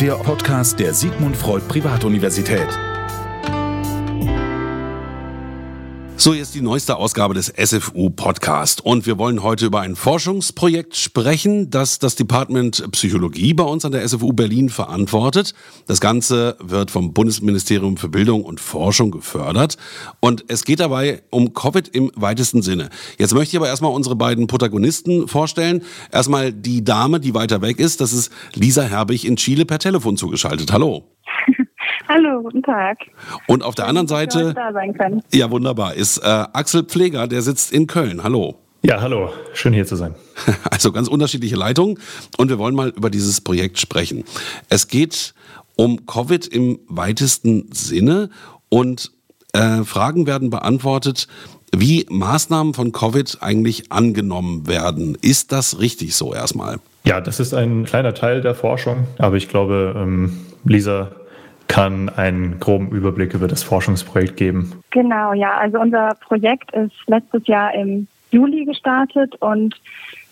der Podcast der Sigmund Freud Privatuniversität. So, jetzt die neueste Ausgabe des SFU Podcast. Und wir wollen heute über ein Forschungsprojekt sprechen, das das Department Psychologie bei uns an der SFU Berlin verantwortet. Das Ganze wird vom Bundesministerium für Bildung und Forschung gefördert. Und es geht dabei um Covid im weitesten Sinne. Jetzt möchte ich aber erstmal unsere beiden Protagonisten vorstellen. Erstmal die Dame, die weiter weg ist. Das ist Lisa Herbig in Chile per Telefon zugeschaltet. Hallo. Hallo, guten Tag. Und auf der anderen Seite, da sein können. ja wunderbar, ist äh, Axel Pfleger, der sitzt in Köln. Hallo. Ja, hallo, schön hier zu sein. Also ganz unterschiedliche Leitungen und wir wollen mal über dieses Projekt sprechen. Es geht um Covid im weitesten Sinne und äh, Fragen werden beantwortet, wie Maßnahmen von Covid eigentlich angenommen werden. Ist das richtig so erstmal? Ja, das ist ein kleiner Teil der Forschung, aber ich glaube, ähm, Lisa kann einen groben Überblick über das Forschungsprojekt geben. Genau, ja. Also unser Projekt ist letztes Jahr im Juli gestartet und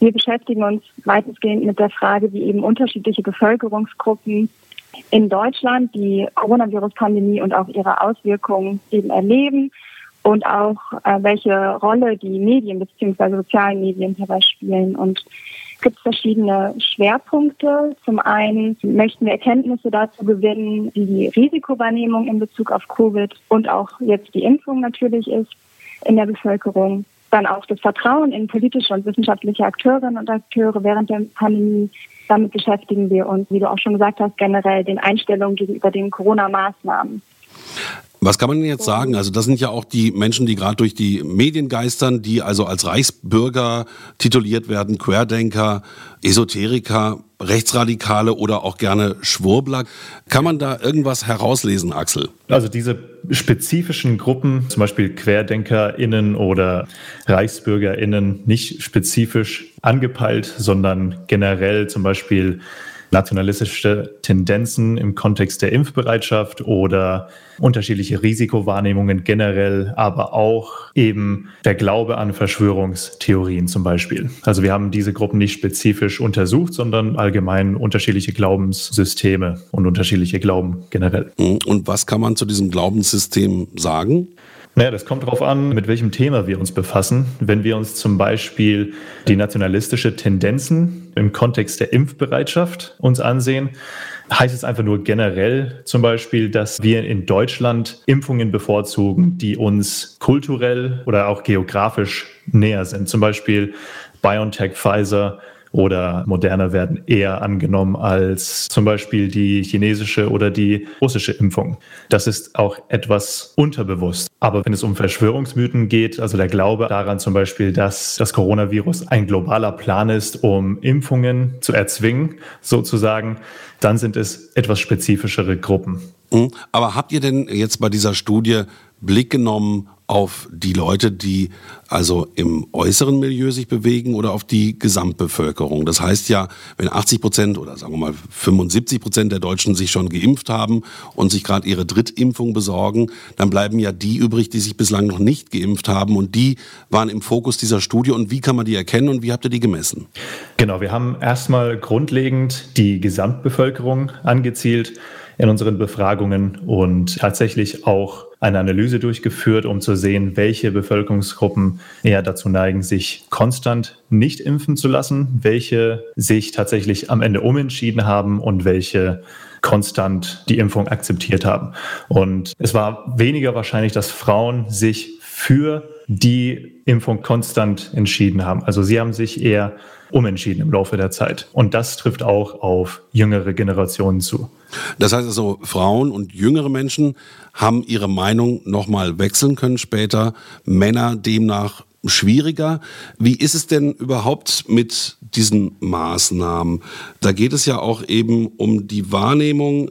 wir beschäftigen uns weitestgehend mit der Frage, wie eben unterschiedliche Bevölkerungsgruppen in Deutschland die Coronavirus-Pandemie und auch ihre Auswirkungen eben erleben und auch äh, welche Rolle die Medien bzw. sozialen Medien dabei spielen. Und gibt verschiedene Schwerpunkte. Zum einen möchten wir Erkenntnisse dazu gewinnen, wie die Risikowahrnehmung in Bezug auf Covid und auch jetzt die Impfung natürlich ist in der Bevölkerung. Dann auch das Vertrauen in politische und wissenschaftliche Akteurinnen und Akteure während der Pandemie. Damit beschäftigen wir uns, wie du auch schon gesagt hast, generell den Einstellungen gegenüber den Corona-Maßnahmen. Was kann man denn jetzt sagen? Also das sind ja auch die Menschen, die gerade durch die Medien geistern, die also als Reichsbürger tituliert werden, Querdenker, Esoteriker, Rechtsradikale oder auch gerne Schwurbler. Kann man da irgendwas herauslesen, Axel? Also diese spezifischen Gruppen, zum Beispiel QuerdenkerInnen oder ReichsbürgerInnen, nicht spezifisch angepeilt, sondern generell zum Beispiel nationalistische Tendenzen im Kontext der Impfbereitschaft oder unterschiedliche Risikowahrnehmungen generell, aber auch eben der Glaube an Verschwörungstheorien zum Beispiel. Also wir haben diese Gruppen nicht spezifisch untersucht, sondern allgemein unterschiedliche Glaubenssysteme und unterschiedliche Glauben generell. Und was kann man zu diesem Glaubenssystem sagen? Naja, das kommt darauf an, mit welchem Thema wir uns befassen. Wenn wir uns zum Beispiel die nationalistische Tendenzen im Kontext der Impfbereitschaft uns ansehen, heißt es einfach nur generell zum Beispiel, dass wir in Deutschland Impfungen bevorzugen, die uns kulturell oder auch geografisch näher sind. Zum Beispiel BioNTech, Pfizer oder moderner werden eher angenommen als zum Beispiel die chinesische oder die russische Impfung. Das ist auch etwas unterbewusst. Aber wenn es um Verschwörungsmythen geht, also der Glaube daran zum Beispiel, dass das Coronavirus ein globaler Plan ist, um Impfungen zu erzwingen, sozusagen, dann sind es etwas spezifischere Gruppen. Mhm. Aber habt ihr denn jetzt bei dieser Studie Blick genommen auf die Leute, die also im äußeren Milieu sich bewegen oder auf die Gesamtbevölkerung? Das heißt ja, wenn 80 Prozent oder sagen wir mal 75 Prozent der Deutschen sich schon geimpft haben und sich gerade ihre Drittimpfung besorgen, dann bleiben ja die übrig, die sich bislang noch nicht geimpft haben und die waren im Fokus dieser Studie. Und wie kann man die erkennen und wie habt ihr die gemessen? Genau, wir haben erstmal grundlegend die Gesamtbevölkerung angezielt in unseren Befragungen und tatsächlich auch eine Analyse durchgeführt, um zu sehen, welche Bevölkerungsgruppen eher dazu neigen, sich konstant nicht impfen zu lassen, welche sich tatsächlich am Ende umentschieden haben und welche konstant die Impfung akzeptiert haben. Und es war weniger wahrscheinlich, dass Frauen sich für die Impfung konstant entschieden haben. Also sie haben sich eher umentschieden im Laufe der Zeit. Und das trifft auch auf jüngere Generationen zu. Das heißt also, Frauen und jüngere Menschen haben ihre Meinung nochmal wechseln können später, Männer demnach schwieriger. Wie ist es denn überhaupt mit diesen Maßnahmen? Da geht es ja auch eben um die Wahrnehmung.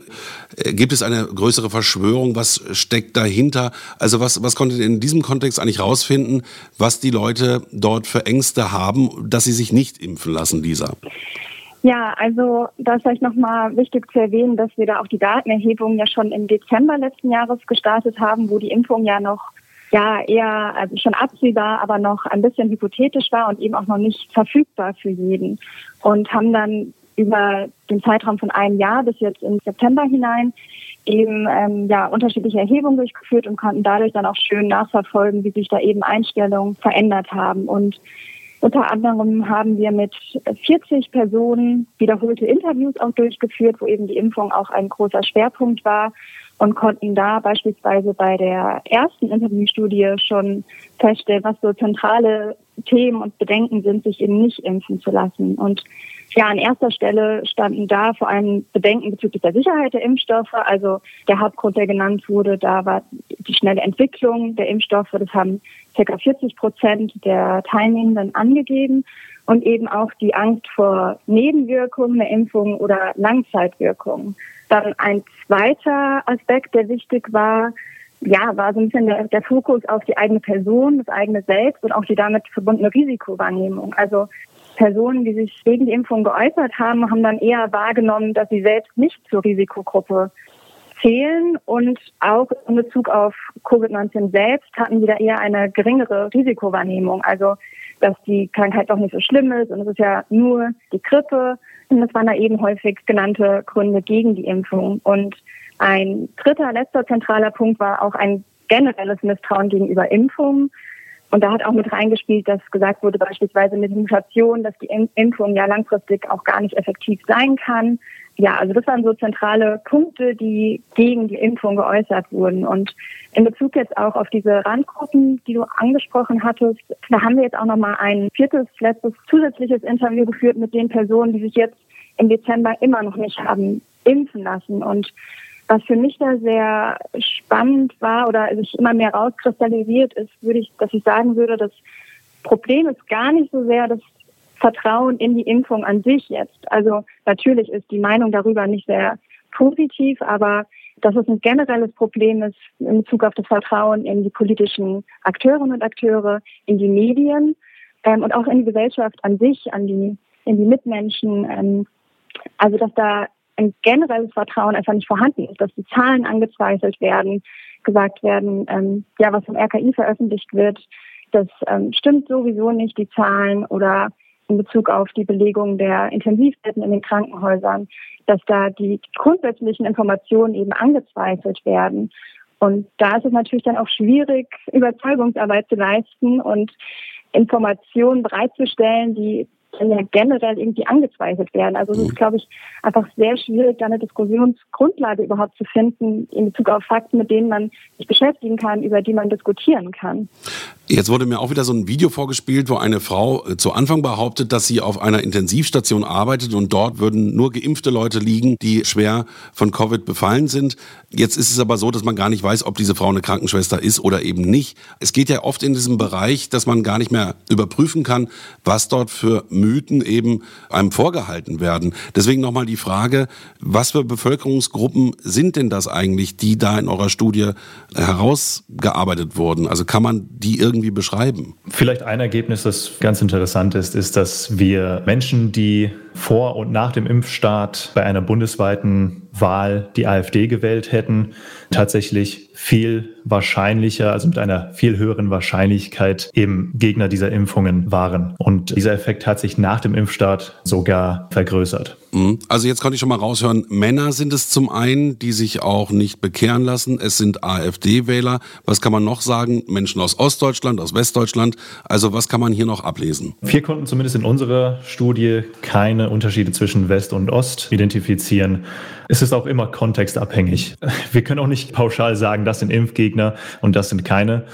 Äh, gibt es eine größere Verschwörung? Was steckt dahinter? Also was, was konntet ihr in diesem Kontext eigentlich rausfinden, was die Leute dort für Ängste haben, dass sie sich nicht impfen lassen, Lisa? Ja, also da ist vielleicht nochmal wichtig zu erwähnen, dass wir da auch die Datenerhebung ja schon im Dezember letzten Jahres gestartet haben, wo die Impfung ja noch ja eher also schon absehbar, aber noch ein bisschen hypothetisch war und eben auch noch nicht verfügbar für jeden. Und haben dann über den Zeitraum von einem Jahr bis jetzt in September hinein eben ähm, ja unterschiedliche Erhebungen durchgeführt und konnten dadurch dann auch schön nachverfolgen, wie sich da eben Einstellungen verändert haben. Und unter anderem haben wir mit 40 Personen wiederholte Interviews auch durchgeführt, wo eben die Impfung auch ein großer Schwerpunkt war und konnten da beispielsweise bei der ersten Interviewstudie schon feststellen, was so zentrale Themen und Bedenken sind, sich eben nicht impfen zu lassen. Und ja, an erster Stelle standen da vor allem Bedenken bezüglich der Sicherheit der Impfstoffe. Also der Hauptgrund, der genannt wurde, da war die schnelle Entwicklung der Impfstoffe. Das haben ca. 40 Prozent der Teilnehmenden angegeben. Und eben auch die Angst vor Nebenwirkungen der Impfung oder Langzeitwirkungen. Dann ein zweiter Aspekt, der wichtig war, ja, war so ein bisschen der, der, Fokus auf die eigene Person, das eigene Selbst und auch die damit verbundene Risikowahrnehmung. Also Personen, die sich gegen die Impfung geäußert haben, haben dann eher wahrgenommen, dass sie selbst nicht zur Risikogruppe zählen und auch in Bezug auf Covid-19 selbst hatten sie da eher eine geringere Risikowahrnehmung. Also, dass die Krankheit doch nicht so schlimm ist und es ist ja nur die Grippe und das waren da eben häufig genannte Gründe gegen die Impfung. Und ein dritter, letzter zentraler Punkt war auch ein generelles Misstrauen gegenüber Impfungen. Und da hat auch mit reingespielt, dass gesagt wurde, beispielsweise mit Mutation, dass die Impfung ja langfristig auch gar nicht effektiv sein kann. Ja, also das waren so zentrale Punkte, die gegen die Impfung geäußert wurden. Und in Bezug jetzt auch auf diese Randgruppen, die du angesprochen hattest, da haben wir jetzt auch nochmal ein viertes, letztes zusätzliches Interview geführt mit den Personen, die sich jetzt im Dezember immer noch nicht haben impfen lassen. Und was für mich da sehr spannend war oder sich immer mehr rauskristallisiert ist, würde ich, dass ich sagen würde, das Problem ist gar nicht so sehr das Vertrauen in die Impfung an sich jetzt. Also natürlich ist die Meinung darüber nicht sehr positiv, aber dass es ein generelles Problem ist in Bezug auf das Vertrauen in die politischen Akteurinnen und Akteure, in die Medien ähm, und auch in die Gesellschaft an sich, an die, in die Mitmenschen. Ähm, also dass da ein generelles Vertrauen einfach nicht vorhanden ist, dass die Zahlen angezweifelt werden, gesagt werden, ähm, ja, was vom RKI veröffentlicht wird, das ähm, stimmt sowieso nicht, die Zahlen oder in Bezug auf die Belegung der Intensivbetten in den Krankenhäusern, dass da die grundsätzlichen Informationen eben angezweifelt werden. Und da ist es natürlich dann auch schwierig, Überzeugungsarbeit zu leisten und Informationen bereitzustellen, die ja generell irgendwie angezweifelt werden. Also es ist, mhm. glaube ich, einfach sehr schwierig, da eine Diskussionsgrundlage überhaupt zu finden in Bezug auf Fakten, mit denen man sich beschäftigen kann, über die man diskutieren kann. Jetzt wurde mir auch wieder so ein Video vorgespielt, wo eine Frau äh, zu Anfang behauptet, dass sie auf einer Intensivstation arbeitet und dort würden nur geimpfte Leute liegen, die schwer von Covid befallen sind. Jetzt ist es aber so, dass man gar nicht weiß, ob diese Frau eine Krankenschwester ist oder eben nicht. Es geht ja oft in diesem Bereich, dass man gar nicht mehr überprüfen kann, was dort für Mythen eben einem vorgehalten werden. Deswegen nochmal die Frage, was für Bevölkerungsgruppen sind denn das eigentlich, die da in eurer Studie herausgearbeitet wurden? Also kann man die irgendwie beschreiben? Vielleicht ein Ergebnis, das ganz interessant ist, ist, dass wir Menschen, die vor und nach dem Impfstart bei einer bundesweiten Wahl die AfD gewählt hätten, tatsächlich viel wahrscheinlicher, also mit einer viel höheren Wahrscheinlichkeit eben Gegner dieser Impfungen waren. Und dieser Effekt hat sich nach dem Impfstart sogar vergrößert. Mhm. Also jetzt konnte ich schon mal raushören, Männer sind es zum einen, die sich auch nicht bekehren lassen. Es sind AfD-Wähler. Was kann man noch sagen? Menschen aus Ostdeutschland, aus Westdeutschland. Also was kann man hier noch ablesen? Wir konnten zumindest in unserer Studie keine Unterschiede zwischen West und Ost identifizieren. Es ist auch immer kontextabhängig. Wir können auch nicht pauschal sagen, das sind Impfgegner und das sind keine.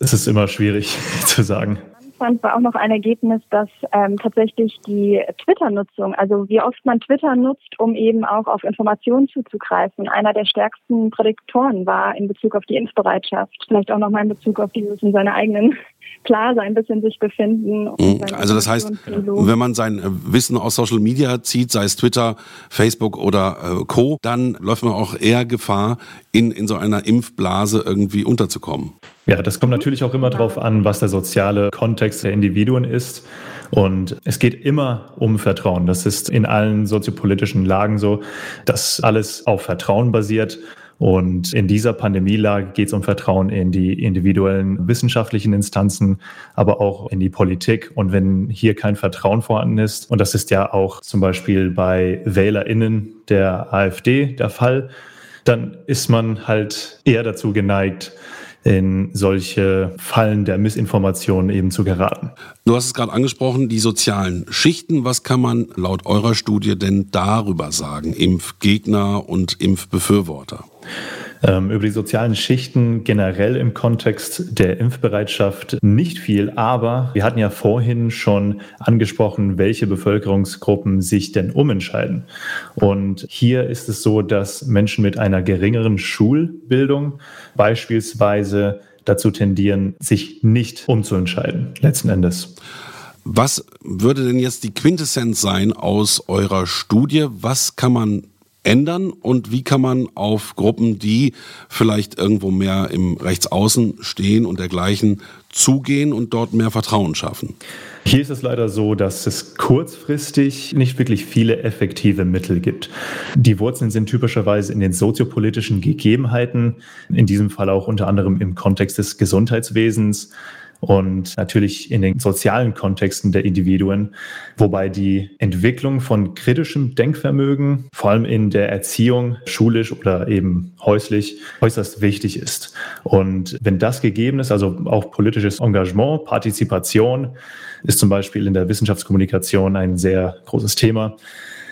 Es ist immer schwierig zu sagen fand, war auch noch ein Ergebnis, dass ähm, tatsächlich die Twitter-Nutzung, also wie oft man Twitter nutzt, um eben auch auf Informationen zuzugreifen, einer der stärksten Prädiktoren war in Bezug auf die Impfbereitschaft. Vielleicht auch nochmal in Bezug auf dieses in seiner eigenen Blase ein bisschen sich befinden. Mhm. Also das heißt, wenn man sein Wissen aus Social Media zieht, sei es Twitter, Facebook oder äh, Co., dann läuft man auch eher Gefahr, in, in so einer Impfblase irgendwie unterzukommen. Ja, das kommt natürlich auch immer darauf an, was der soziale Kontext der Individuen ist. Und es geht immer um Vertrauen. Das ist in allen soziopolitischen Lagen so, dass alles auf Vertrauen basiert. Und in dieser Pandemielage geht es um Vertrauen in die individuellen wissenschaftlichen Instanzen, aber auch in die Politik. Und wenn hier kein Vertrauen vorhanden ist, und das ist ja auch zum Beispiel bei WählerInnen der AfD der Fall, dann ist man halt eher dazu geneigt, in solche Fallen der Missinformation eben zu geraten. Du hast es gerade angesprochen, die sozialen Schichten. Was kann man laut eurer Studie denn darüber sagen? Impfgegner und Impfbefürworter? Ähm, über die sozialen Schichten generell im Kontext der Impfbereitschaft nicht viel, aber wir hatten ja vorhin schon angesprochen, welche Bevölkerungsgruppen sich denn umentscheiden. Und hier ist es so, dass Menschen mit einer geringeren Schulbildung beispielsweise dazu tendieren, sich nicht umzuentscheiden, letzten Endes. Was würde denn jetzt die Quintessenz sein aus eurer Studie? Was kann man ändern und wie kann man auf Gruppen, die vielleicht irgendwo mehr im Rechtsaußen stehen und dergleichen, zugehen und dort mehr Vertrauen schaffen? Hier ist es leider so, dass es kurzfristig nicht wirklich viele effektive Mittel gibt. Die Wurzeln sind typischerweise in den soziopolitischen Gegebenheiten, in diesem Fall auch unter anderem im Kontext des Gesundheitswesens und natürlich in den sozialen Kontexten der Individuen, wobei die Entwicklung von kritischem Denkvermögen, vor allem in der Erziehung, schulisch oder eben häuslich, äußerst wichtig ist. Und wenn das gegeben ist, also auch politisches Engagement, Partizipation, ist zum Beispiel in der Wissenschaftskommunikation ein sehr großes Thema.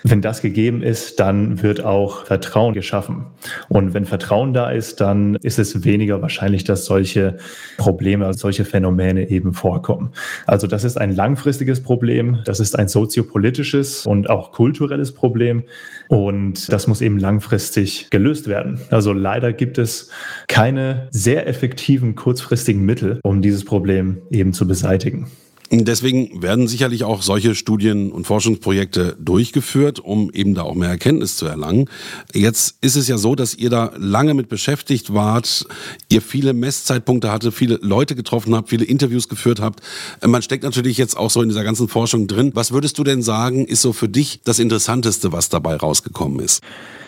Wenn das gegeben ist, dann wird auch Vertrauen geschaffen. Und wenn Vertrauen da ist, dann ist es weniger wahrscheinlich, dass solche Probleme, solche Phänomene eben vorkommen. Also das ist ein langfristiges Problem, das ist ein soziopolitisches und auch kulturelles Problem. Und das muss eben langfristig gelöst werden. Also leider gibt es keine sehr effektiven kurzfristigen Mittel, um dieses Problem eben zu beseitigen. Deswegen werden sicherlich auch solche Studien und Forschungsprojekte durchgeführt, um eben da auch mehr Erkenntnis zu erlangen. Jetzt ist es ja so, dass ihr da lange mit beschäftigt wart, ihr viele Messzeitpunkte hatte, viele Leute getroffen habt, viele Interviews geführt habt. Man steckt natürlich jetzt auch so in dieser ganzen Forschung drin. Was würdest du denn sagen, ist so für dich das Interessanteste, was dabei rausgekommen ist?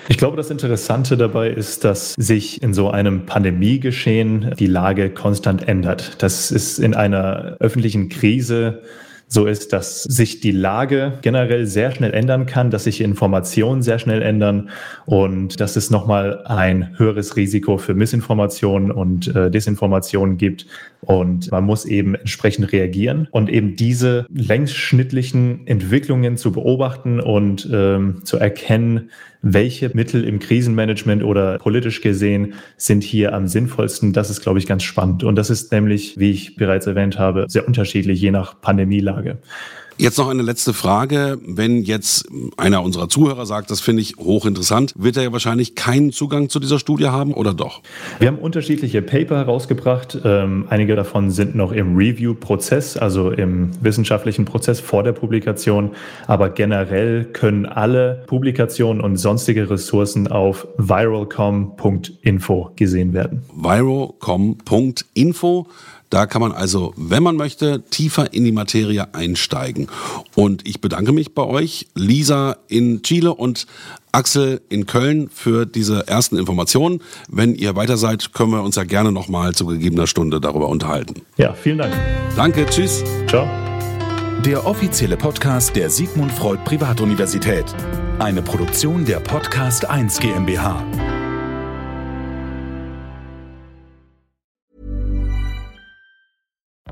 Ich glaube, das Interessante dabei ist, dass sich in so einem Pandemiegeschehen die Lage konstant ändert. Das ist in einer öffentlichen Krise so ist, dass sich die Lage generell sehr schnell ändern kann, dass sich Informationen sehr schnell ändern und dass es nochmal ein höheres Risiko für Missinformationen und äh, Desinformationen gibt. Und man muss eben entsprechend reagieren und eben diese längsschnittlichen Entwicklungen zu beobachten und ähm, zu erkennen, welche Mittel im Krisenmanagement oder politisch gesehen sind hier am sinnvollsten. Das ist, glaube ich, ganz spannend. Und das ist nämlich, wie ich bereits erwähnt habe, sehr unterschiedlich je nach Pandemielage. Jetzt noch eine letzte Frage. Wenn jetzt einer unserer Zuhörer sagt, das finde ich hochinteressant, wird er ja wahrscheinlich keinen Zugang zu dieser Studie haben oder doch? Wir haben unterschiedliche Paper herausgebracht. Ähm, einige davon sind noch im Review-Prozess, also im wissenschaftlichen Prozess vor der Publikation. Aber generell können alle Publikationen und sonstige Ressourcen auf viralcom.info gesehen werden. viralcom.info da kann man also, wenn man möchte, tiefer in die Materie einsteigen. Und ich bedanke mich bei euch, Lisa in Chile und Axel in Köln für diese ersten Informationen. Wenn ihr weiter seid, können wir uns ja gerne nochmal zu gegebener Stunde darüber unterhalten. Ja, vielen Dank. Danke, tschüss. Ciao. Der offizielle Podcast der Sigmund Freud Privatuniversität. Eine Produktion der Podcast 1 GmbH.